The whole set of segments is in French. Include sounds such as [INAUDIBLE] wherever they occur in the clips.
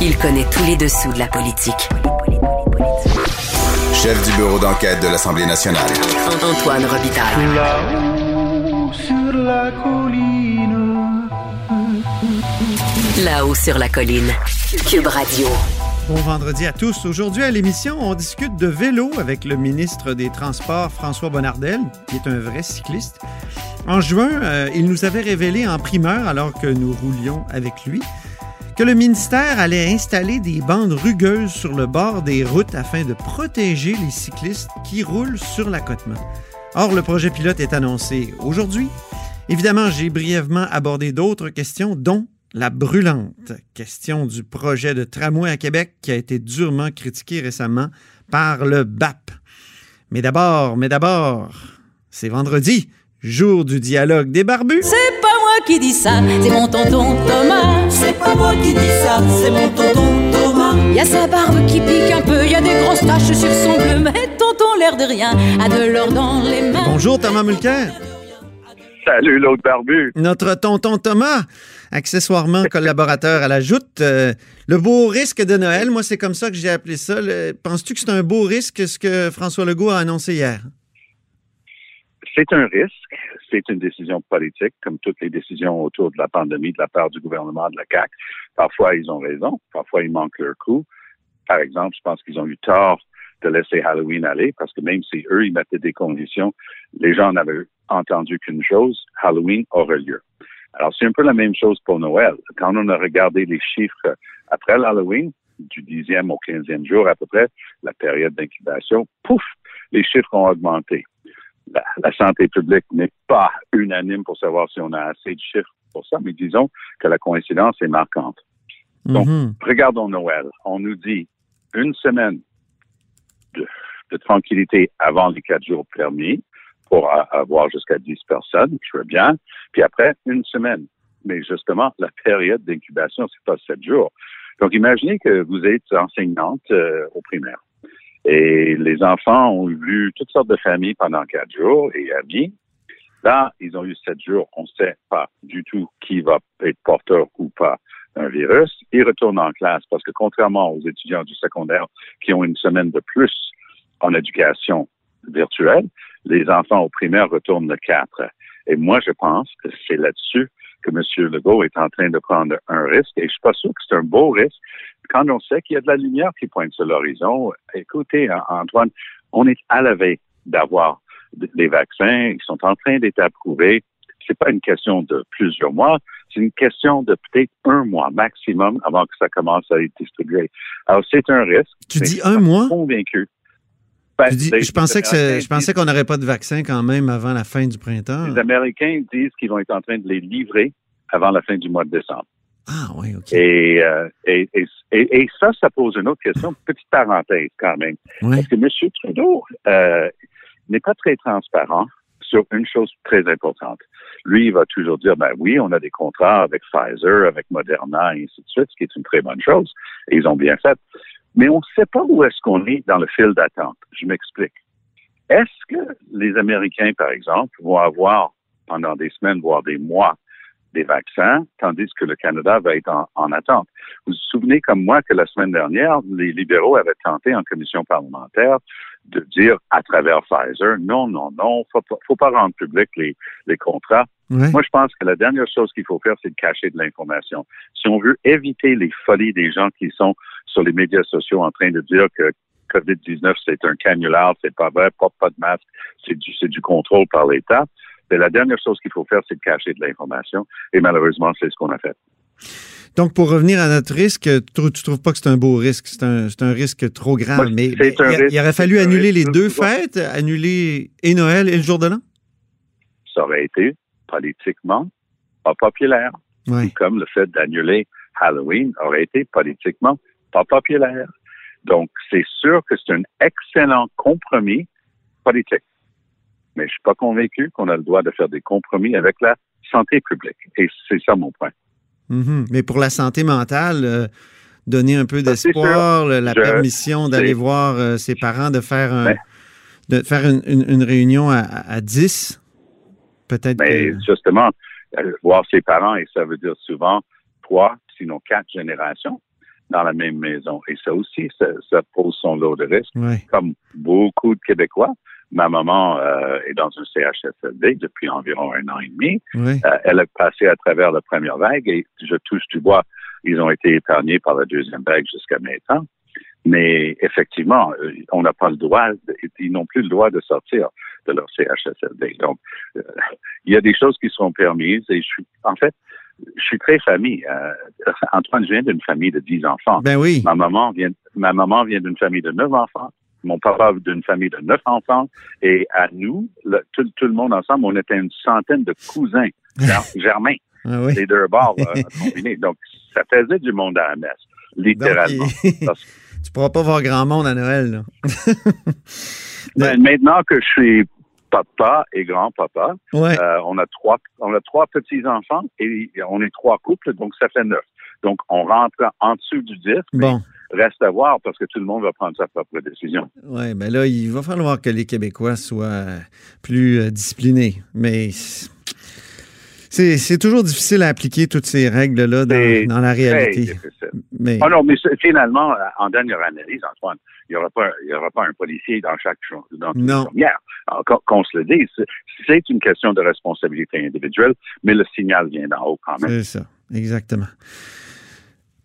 Il connaît tous les dessous de la politique. Chef du bureau d'enquête de l'Assemblée nationale. Antoine Robitaille. Là-haut sur la colline. Là-haut sur la colline. Cube Radio. Bon vendredi à tous. Aujourd'hui à l'émission, on discute de vélo avec le ministre des Transports, François Bonnardel, qui est un vrai cycliste. En juin, euh, il nous avait révélé en primeur, alors que nous roulions avec lui, que le ministère allait installer des bandes rugueuses sur le bord des routes afin de protéger les cyclistes qui roulent sur l'accotement. Or, le projet pilote est annoncé aujourd'hui. Évidemment, j'ai brièvement abordé d'autres questions, dont la brûlante question du projet de tramway à Québec qui a été durement critiqué récemment par le BAP. Mais d'abord, mais d'abord, c'est vendredi, jour du dialogue des barbus. Qui dis ça, c'est mon tonton Thomas. C'est pas moi qui dis ça, c'est mon tonton Thomas. Y a sa barbe qui pique un peu, y a des grosses taches sur son bleu, mais tonton l'air de rien a de l'or dans les mains. Bonjour Thomas Mulcair. Salut l'autre barbu. Notre tonton Thomas, accessoirement [LAUGHS] collaborateur à la joute. Euh, le beau risque de Noël, moi c'est comme ça que j'ai appelé ça. Penses-tu que c'est un beau risque ce que François Legault a annoncé hier? C'est un risque, c'est une décision politique, comme toutes les décisions autour de la pandémie de la part du gouvernement de la CAQ. Parfois, ils ont raison, parfois, ils manquent leur coup. Par exemple, je pense qu'ils ont eu tort de laisser Halloween aller, parce que même si eux, ils mettaient des conditions, les gens n'avaient entendu qu'une chose, Halloween aurait lieu. Alors, c'est un peu la même chose pour Noël. Quand on a regardé les chiffres après l'Halloween, du 10e au 15e jour à peu près, la période d'incubation, pouf, les chiffres ont augmenté. La, la santé publique n'est pas unanime pour savoir si on a assez de chiffres pour ça, mais disons que la coïncidence est marquante. Donc, Mhm. regardons Noël. On nous dit une semaine de, de tranquillité avant les quatre jours permis pour avoir jusqu'à 10 personnes, je veux bien. Puis après, une semaine. Mais justement, la période d'incubation, c'est pas sept jours. Donc, imaginez que vous êtes enseignante euh, au primaire. Et les enfants ont vu toutes sortes de familles pendant quatre jours et amis. Là, ils ont eu sept jours. On ne sait pas du tout qui va être porteur ou pas d'un virus. Ils retournent en classe parce que contrairement aux étudiants du secondaire qui ont une semaine de plus en éducation virtuelle, les enfants au primaire retournent le 4. Et moi, je pense que c'est là-dessus que M. Legault est en train de prendre un risque. Et je suis pas sûr que c'est un beau risque. Quand on sait qu'il y a de la lumière qui pointe sur l'horizon, écoutez, Antoine, on est à la veille d'avoir des vaccins. Ils sont en train d'être approuvés. C'est pas une question de plusieurs mois. C'est une question de peut-être un mois maximum avant que ça commence à être distribué. Alors, c'est un risque. Tu dis un mois? Convaincu. Ben, dis- les- je pensais que les je pensais qu'on n'aurait pas de vaccin quand même avant la fin du printemps. Les Américains disent qu'ils vont être en train de les livrer avant la fin du mois de décembre. Ah oui, OK. Et, euh, et, et, et- ça, ça pose une autre question, [LAUGHS] petite parenthèse quand même. Ouais. Parce que M. Trudeau euh, n'est pas très transparent sur une chose très importante. Lui, il va toujours dire, ben oui, on a des contrats avec Pfizer, avec Moderna, et ainsi de suite, ce qui est une très bonne chose. Et ils ont bien fait. Mais on ne sait pas où est-ce qu'on est dans le fil d'attente. Je m'explique. Est-ce que les Américains, par exemple, vont avoir pendant des semaines, voire des mois, des vaccins, tandis que le Canada va être en, en attente. Vous vous souvenez comme moi que la semaine dernière, les libéraux avaient tenté en commission parlementaire de dire à travers Pfizer, non, non, non, faut pas, faut pas rendre public les, les contrats. Moi, je pense que la dernière chose qu'il faut faire, c'est de cacher de l'information. Si on veut éviter les folies des gens qui sont sur les médias sociaux en train de dire que COVID-19, c'est un canular, c'est pas vrai, pas, pas de masque, c'est du, c'est du contrôle par l'État. Mais la dernière chose qu'il faut faire, c'est de cacher de l'information. Et malheureusement, c'est ce qu'on a fait. Donc, pour revenir à notre risque, tu, tu trouves pas que c'est un beau risque? C'est un, risque trop grave. Moi, mais il, risque- il aurait fallu annuler les deux fêtes, annuler et Noël et le jour de l'an? Ça aurait été politiquement pas populaire. Oui. Comme le fait d'annuler Halloween aurait été politiquement pas populaire. Donc, c'est sûr que c'est un excellent compromis politique. Mais je suis pas convaincu qu'on a le droit de faire des compromis avec la santé publique. Et c'est ça mon point. Mhm. Mais pour la santé mentale, euh, donner un peu c'est d'espoir, la Je permission d'aller voir euh, ses parents, de faire, un- Ben. de faire une, une- une réunion à, à 10, peut-être Mais que... justement, euh, voir ses parents, et ça veut dire souvent trois, sinon quatre générations. dans la même maison. Et ça aussi, ça, ça pose son lot de risques. Comme beaucoup de Québécois, ma maman euh, est dans un CHSLD depuis environ un an et demi. Ouais. Euh, elle a passé à travers la première vague et je touche du bois. Ils ont été épargnés par la deuxième vague jusqu'à maintenant. Mais effectivement, euh, on n'a pas le droit, ils n'ont plus le droit de sortir de leur CHSLD. Donc, euh, il y a des choses qui seront permises et je suis, en fait, je suis très famille. Euh, [LAUGHS] Antoine, je viens d'une famille de 10 enfants. Ben oui. Ma maman vient, ma maman vient d'une famille de neuf enfants. Mon papa d'une famille de neuf enfants. Et à nous, le- tout, tout le monde ensemble, on était une centaine de cousins ger- [LAUGHS] germains, Ah oui. les deux bords euh, [LAUGHS] combinés. Donc, ça faisait du monde à la messe, littéralement. Donc, Parce- [LAUGHS] tu pourras pas voir grand monde à Noël. Là. Ben, maintenant que je suis papa et grand-papa, Ouais. euh, on a trois, on a trois petits enfants et on est trois couples, donc ça fait neuf. Donc, on rentre en dessous du 10, mais Bon. Reste à voir parce que tout le monde va prendre sa propre décision. Oui, ben là, il va falloir que les Québécois soient plus euh, disciplinés. Mais c'est c'est toujours difficile à appliquer toutes ces règles-là dans, dans la réalité. Mais Ah non, mais finalement, euh, en dernière analyse, Antoine, il n'y aura pas, il y aura pas un policier dans chaque dans Non. qu'on- se le dise, c'est une question de responsabilité individuelle, mais le signal vient d'en haut quand même. c'est ça, exactement.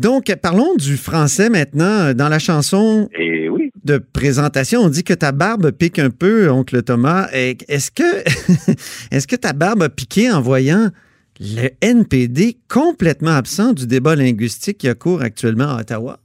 Donc, parlons du français maintenant. Dans la chanson Et oui, de présentation, on dit que ta barbe pique un peu, oncle Thomas. Est-ce que, [LAUGHS] est-ce que ta barbe a piqué en voyant le NPD complètement absent du débat linguistique qui a cours actuellement à Ottawa?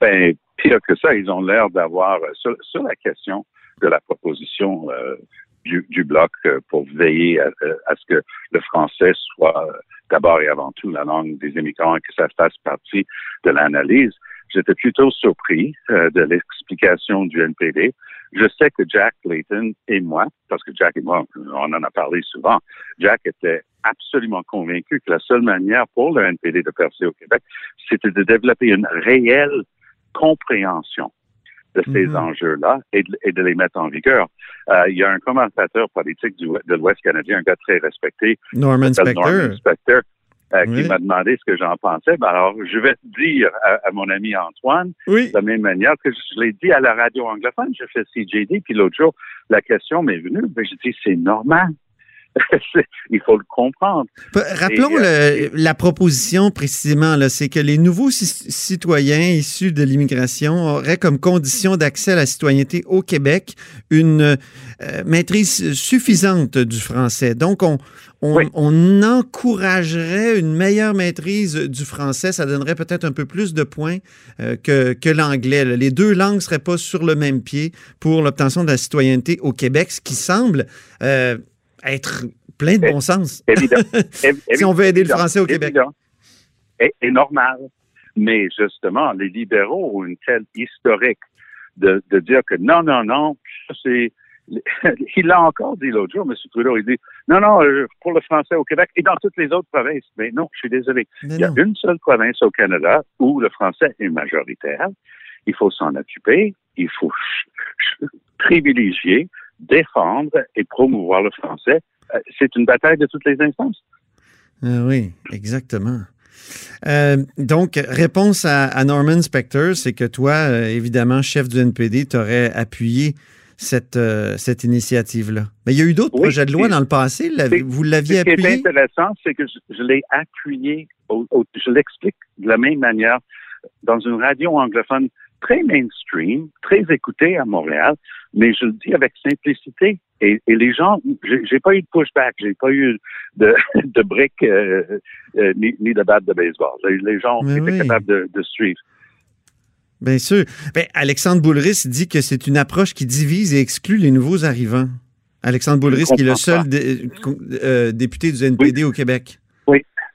ben, pire que ça, ils ont l'air d'avoir, euh, sur, sur la question de la proposition euh, du, du Bloc euh, pour veiller à, euh, à ce que le français soit euh, d'abord et avant tout la langue des immigrants et que ça fasse partie de l'analyse. J'étais plutôt surpris euh, de l'explication du NPD. Je sais que Jack Layton et moi, parce que Jack et moi, on en a parlé souvent, Jack était absolument convaincu que la seule manière pour le NPD de percer au Québec, c'était de développer une réelle compréhension de ces Mhm. enjeux-là et de, et de les mettre en vigueur. Euh, il y a un commentateur politique du, de l'Ouest canadien, un gars très respecté, Norman Spector. Norman Spector, euh, Oui. qui m'a demandé ce que j'en pensais. Ben alors, je vais dire à, à mon ami Antoine, Oui. de la même manière que je l'ai dit à la radio anglophone, je fais CJD, puis l'autre jour, la question m'est venue, ben, je dis, c'est normal. [LAUGHS] Il faut le comprendre. Rappelons Et, euh, le- la proposition précisément, c'est que les nouveaux ci- citoyens issus de l'immigration auraient comme condition d'accès à la citoyenneté au Québec une euh, maîtrise suffisante du français. Donc, on, on, Oui. on encouragerait une meilleure maîtrise du français. Ça donnerait peut-être un peu plus de points euh, que, que l'anglais. Les deux langues ne seraient pas sur le même pied pour l'obtention de la citoyenneté au Québec, ce qui semble euh, être plein de bon sens. Évident. Évi- [LAUGHS] Si on veut aider le français au Québec. Et, et normal. Mais justement, les libéraux ont une telle historique de, de dire que non, non, non, c'est. [LAUGHS] Il l'a encore dit l'autre jour, M. Trudeau, il dit non, non, euh, pour le français au Québec et dans toutes les autres provinces. Mais non, je suis désolé. Mais Il y a non. une seule province au Canada où le français est majoritaire. Il faut s'en occuper. Il faut privilégier, défendre et promouvoir le français. Euh, C'est une bataille de toutes les instances. Ah oui, exactement. Euh, donc, réponse à, à Norman Spector, c'est que toi, euh, évidemment, chef du NPD, tu aurais appuyé cette, euh, cette initiative-là. Mais il y a eu d'autres Oui, projets de loi dans le passé. Vous l'aviez Ce qui est appuyé? intéressant, c'est que je, je l'ai appuyé, au- au- je l'explique de la même manière dans une radio anglophone très mainstream, très écoutée à Montréal, mais je le dis avec simplicité. Et, et les gens, j'ai pas eu de pushback, j'ai pas eu de, [LAUGHS] de briques euh, euh, ni, ni de batte de baseball. Les, gens Mais étaient oui. capables de, de suivre. Bien sûr. Ben, Alexandre Boulris dit que c'est une approche qui divise et exclut les nouveaux arrivants. Alexandre Boulris, qui est le seul dé- euh, député du NPD au Québec.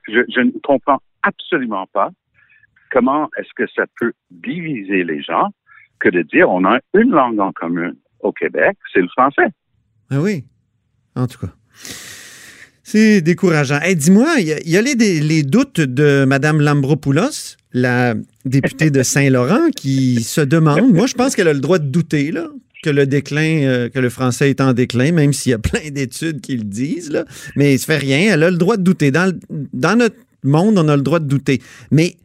Je, je ne comprends absolument pas comment est-ce que ça peut diviser les gens que de dire on a une langue en commun au Québec, c'est le français. Ah oui, en tout cas. C'est décourageant. Hey, Dis-moi, il y a, les, doutes de Mme Lambropoulos, la députée de Saint-Laurent, qui se demande, moi je pense qu'elle a le droit de douter, que le déclin, euh, que le français est en déclin, même s'il y a plein d'études qui le disent, mais il se fait rien, elle a le droit de douter. Dans, notre monde, on a le droit de douter. Mais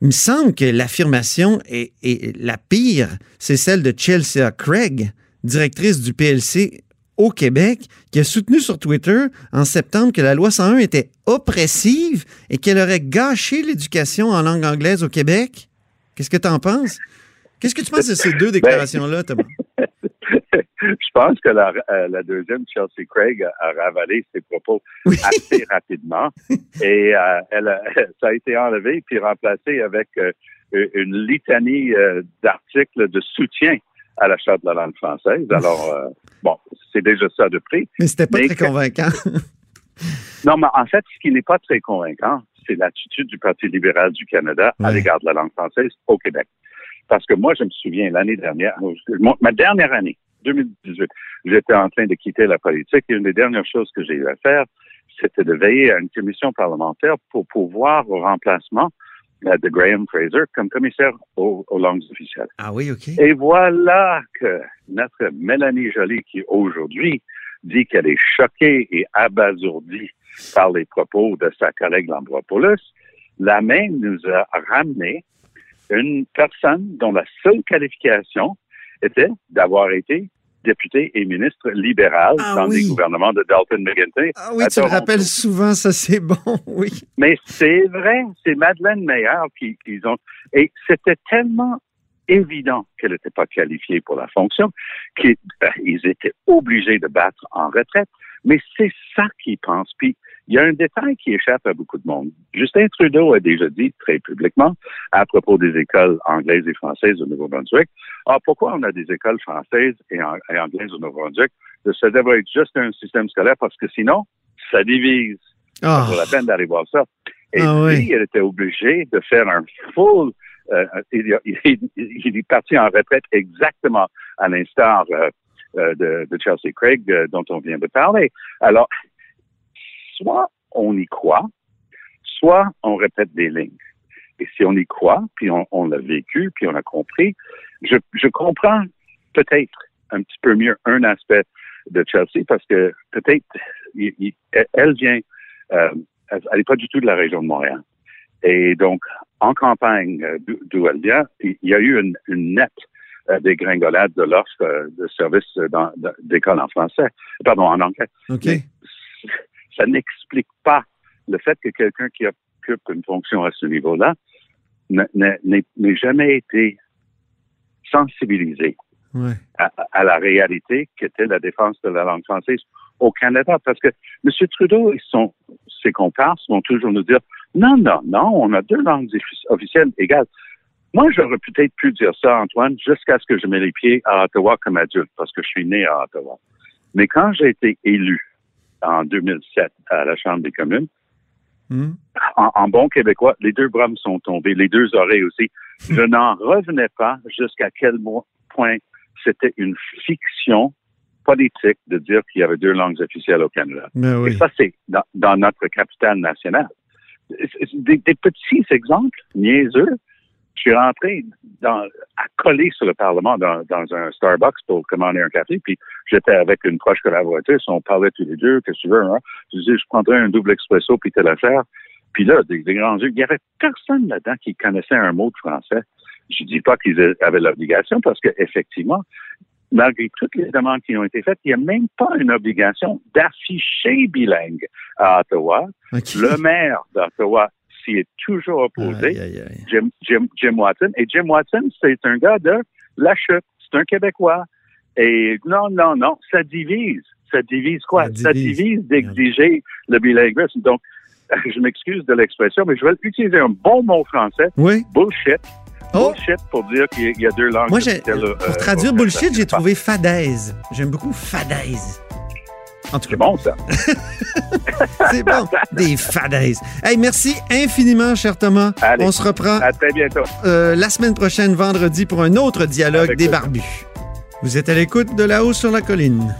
il me semble que l'affirmation est la pire, c'est celle de Chelsea Craig, directrice du PLC au Québec, qui a soutenu sur Twitter en septembre que la loi 101 était oppressive et qu'elle aurait gâché l'éducation en langue anglaise au Québec. Qu'est-ce que tu en penses? Qu'est-ce que tu penses de ces deux déclarations-là, Thomas? [LAUGHS] Je pense que la, euh, la, deuxième, Chelsea Craig, a ravalé ses propos assez rapidement [LAUGHS] et euh, elle a, [LAUGHS] ça a été enlevé puis remplacé avec euh, une litanie euh, d'articles de soutien à la Charte de la langue française. Alors, [LAUGHS] euh, bon, c'est déjà ça de prix. Mais c'était pas très convaincant. [LAUGHS] non, mais en fait, ce qui n'est pas très convaincant, c'est l'attitude du Parti libéral du Canada ouais. à l'égard de la langue française au Québec. Parce que moi, je me souviens, l'année dernière, ma dernière année, 2018, j'étais en train de quitter la politique et une des dernières choses que j'ai eu à faire, c'était de veiller à une commission parlementaire pour pouvoir au remplacement de Graham Fraser comme commissaire aux, aux, langues officielles. Ah oui, OK. Et voilà que notre Mélanie Joly, qui aujourd'hui dit qu'elle est choquée et abasourdie par les propos de sa collègue Lambropoulos, la même nous a ramené une personne dont la seule qualification était d'avoir été député et ministre libéral ah, dans oui. les gouvernements de Dalton McGuinty. Ah oui, tu le rappelles souvent, ça c'est bon, [LAUGHS] oui. Mais c'est vrai, c'est Madeleine Meyer qui, qui ont... Et c'était tellement évident qu'elle n'était pas qualifiée pour la fonction qu'ils ben, étaient obligés de battre en retraite. Mais c'est ça qu'ils pensent. Puis il y a un détail qui échappe à beaucoup de monde. Justin Trudeau a déjà dit très publiquement à propos des écoles anglaises et françaises au Nouveau-Brunswick, ah, pourquoi on a des écoles françaises et, anglaises au Nouveau-Brunswick? Ça devrait être juste un système scolaire parce que sinon, ça divise. Oh. Ça vaut la peine d'aller voir ça. Et Ah lui, oui. il était obligé de faire un full euh, il, [LAUGHS] il, il, est parti en retraite exactement à l'instar euh, de, de, Chelsea Craig euh, dont on vient de parler. Alors, soit on y croit, soit on répète des lignes. Et si on y croit, puis on, on l'a vécu, puis on a compris, je, je comprends peut-être un petit peu mieux un aspect de Chelsea parce que peut-être elle vient, euh, elle n'est pas du tout de la région de Montréal. Et donc, en campagne euh, d'où elle vient, il y a eu une, une nette euh, dégringolade de l'offre euh, de services d'école en français, pardon, en anglais. OK. Ça n'explique pas le fait que quelqu'un qui occupe une fonction à ce niveau-là n'ait jamais été sensibilisé ouais. à, à, la réalité qu'était la défense de la langue française au Canada. Parce que M. Trudeau et son, ses comparses vont toujours nous dire non, non, non, on a deux langues officielles égales. Moi, j'aurais peut-être pu dire ça, Antoine, jusqu'à ce que je mette les pieds à Ottawa comme adulte, parce que je suis né à Ottawa. Mais quand j'ai été élu en 2007 à la Chambre des communes, mmh. en, en, bon québécois, les deux bras me sont tombés, les deux oreilles aussi. Je n'en revenais pas jusqu'à quel point c'était une fiction politique de dire qu'il y avait deux langues officielles au Canada. Oui. Et ça, c'est dans, dans, notre capitale nationale. Des, des, petits exemples niaiseux. Je suis rentré dans, à coller sur le Parlement dans, dans, un Starbucks pour commander un café, puis j'étais avec une proche collaboratrice, on parlait tous les deux, qu'est-ce que tu veux, hein? Je disais, je prendrais un double expresso, puis telle affaire. Puis là, des, des grands yeux, il y avait personne là-dedans qui connaissait un mot de français. Je dis pas qu'ils avaient l'obligation, parce qu'effectivement, malgré toutes les demandes qui ont été faites, il n'y a même pas une obligation d'afficher bilingue à Ottawa. Okay. Le maire d'Ottawa s'y est toujours opposé, aïe, aïe, aïe. Jim, Jim, Jim, Watson. Et Jim Watson, c'est un gars de la chute. C'est un Québécois. Et non, non, non, ça divise. Ça divise quoi? Ça divise, divise d'exiger le bilinguisme. Donc, [LAUGHS] je m'excuse de l'expression, mais je vais utiliser un bon mot français. Oui. Bullshit. Oh. Bullshit pour dire qu'il y a deux langues. Moi, pour traduire euh, bullshit, j'ai trouvé fadaise. J'aime beaucoup fadaise. En tout cas. C'est bon, ça. [LAUGHS] c'est bon. Des fadaises. Hey, merci infiniment, cher Thomas. Allez, On se reprend. À très bientôt. Euh, la semaine prochaine, vendredi, pour un autre dialogue Avec des barbus. Vous êtes à l'écoute de là-haut sur la colline.